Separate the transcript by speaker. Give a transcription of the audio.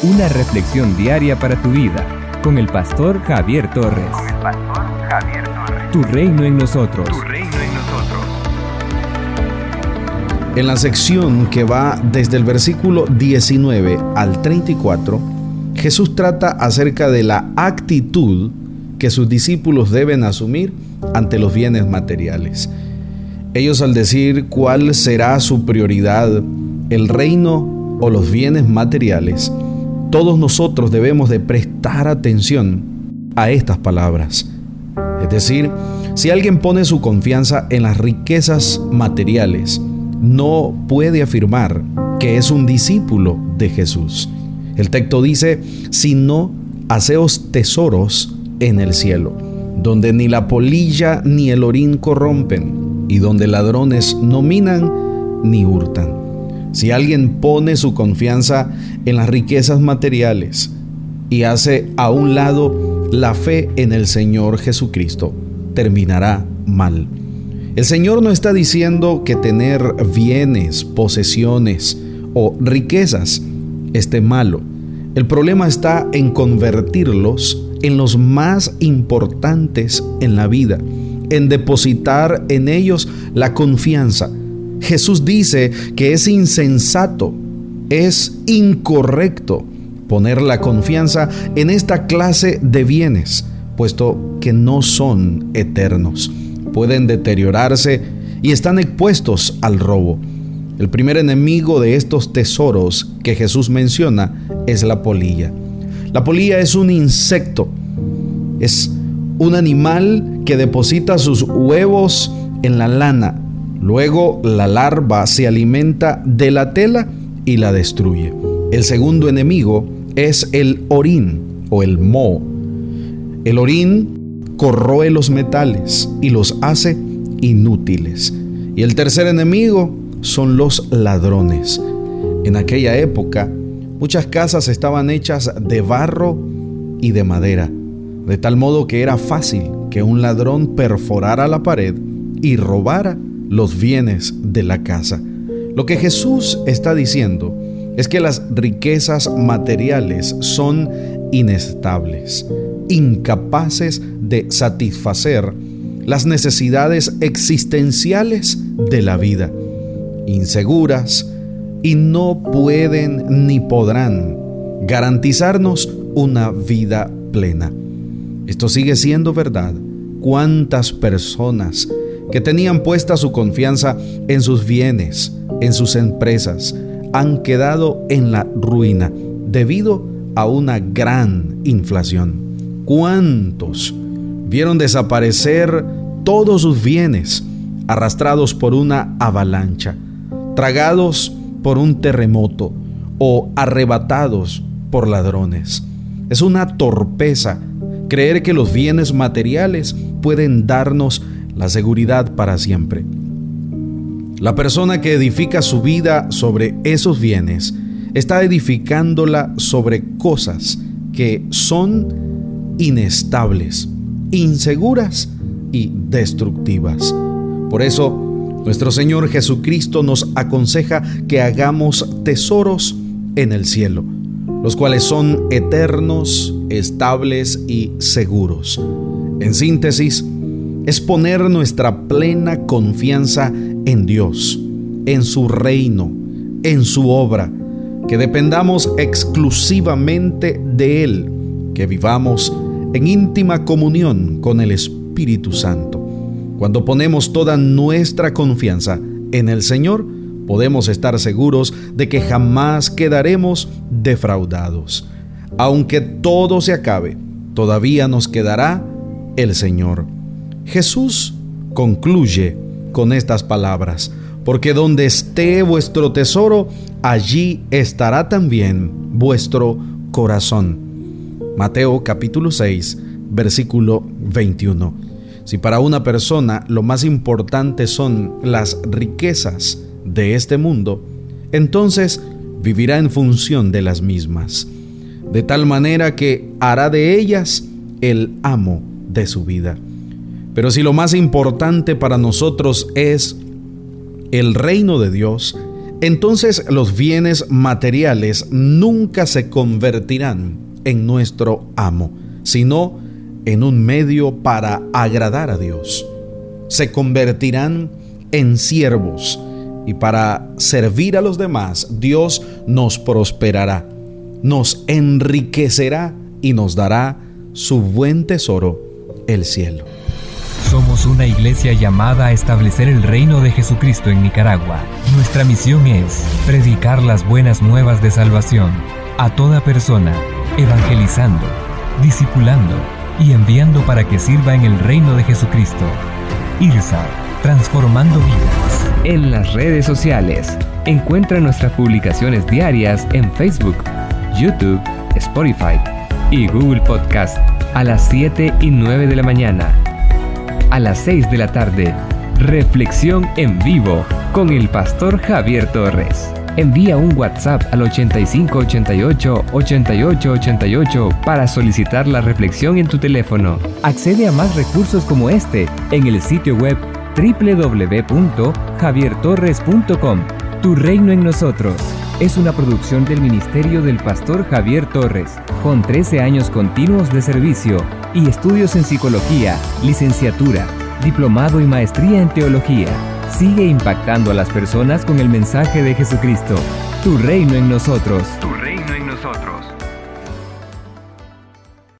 Speaker 1: Una reflexión diaria para tu vida con el pastor Javier Torres.
Speaker 2: Con el pastor Javier Torres.
Speaker 1: Tu reino en nosotros.
Speaker 2: Tu reino en nosotros.
Speaker 3: En la sección que va desde el versículo 19 al 34, Jesús trata acerca de la actitud que sus discípulos deben asumir ante los bienes materiales. Ellos al decir cuál será su prioridad, el reino o los bienes materiales, todos nosotros debemos de prestar atención a estas palabras. Es decir, si alguien pone su confianza en las riquezas materiales, no puede afirmar que es un discípulo de Jesús. El texto dice, sino haceos tesoros en el cielo, donde ni la polilla ni el orín corrompen y donde ladrones no minan ni hurtan. Si alguien pone su confianza en las riquezas materiales y hace a un lado la fe en el Señor Jesucristo, terminará mal. El Señor no está diciendo que tener bienes, posesiones o riquezas esté malo. El problema está en convertirlos en los más importantes en la vida en depositar en ellos la confianza. Jesús dice que es insensato, es incorrecto poner la confianza en esta clase de bienes, puesto que no son eternos. Pueden deteriorarse y están expuestos al robo. El primer enemigo de estos tesoros que Jesús menciona es la polilla. La polilla es un insecto, es un animal que deposita sus huevos en la lana. Luego la larva se alimenta de la tela y la destruye. El segundo enemigo es el orín o el moho. El orín corroe los metales y los hace inútiles. Y el tercer enemigo son los ladrones. En aquella época, muchas casas estaban hechas de barro y de madera de tal modo que era fácil que un ladrón perforara la pared y robara los bienes de la casa. Lo que Jesús está diciendo es que las riquezas materiales son inestables, incapaces de satisfacer las necesidades existenciales de la vida, inseguras y no pueden ni podrán garantizarnos una vida plena. Esto sigue siendo verdad. ¿Cuántas personas que tenían puesta su confianza en sus bienes, en sus empresas, han quedado en la ruina debido a una gran inflación? ¿Cuántos vieron desaparecer todos sus bienes arrastrados por una avalancha, tragados por un terremoto o arrebatados por ladrones? Es una torpeza creer que los bienes materiales pueden darnos la seguridad para siempre. La persona que edifica su vida sobre esos bienes está edificándola sobre cosas que son inestables, inseguras y destructivas. Por eso, nuestro Señor Jesucristo nos aconseja que hagamos tesoros en el cielo los cuales son eternos, estables y seguros. En síntesis, es poner nuestra plena confianza en Dios, en su reino, en su obra, que dependamos exclusivamente de Él, que vivamos en íntima comunión con el Espíritu Santo. Cuando ponemos toda nuestra confianza en el Señor, podemos estar seguros de que jamás quedaremos defraudados. Aunque todo se acabe, todavía nos quedará el Señor. Jesús concluye con estas palabras, porque donde esté vuestro tesoro, allí estará también vuestro corazón. Mateo capítulo 6, versículo 21. Si para una persona lo más importante son las riquezas, de este mundo, entonces vivirá en función de las mismas, de tal manera que hará de ellas el amo de su vida. Pero si lo más importante para nosotros es el reino de Dios, entonces los bienes materiales nunca se convertirán en nuestro amo, sino en un medio para agradar a Dios. Se convertirán en siervos y para servir a los demás Dios nos prosperará, nos enriquecerá y nos dará su buen tesoro, el cielo.
Speaker 1: Somos una iglesia llamada a establecer el reino de Jesucristo en Nicaragua. Nuestra misión es predicar las buenas nuevas de salvación a toda persona, evangelizando, discipulando y enviando para que sirva en el reino de Jesucristo. IRSA, transformando vidas. En las redes sociales, encuentra nuestras publicaciones diarias en Facebook, YouTube, Spotify y Google Podcast a las 7 y 9 de la mañana a las 6 de la tarde. Reflexión en vivo con el pastor Javier Torres. Envía un WhatsApp al 8588 8888 para solicitar la reflexión en tu teléfono. Accede a más recursos como este en el sitio web www.javiertorres.com. Tu reino en nosotros es una producción del Ministerio del Pastor Javier Torres, con 13 años continuos de servicio y estudios en psicología, licenciatura, diplomado y maestría en teología. Sigue impactando a las personas con el mensaje de Jesucristo. Tu reino en nosotros.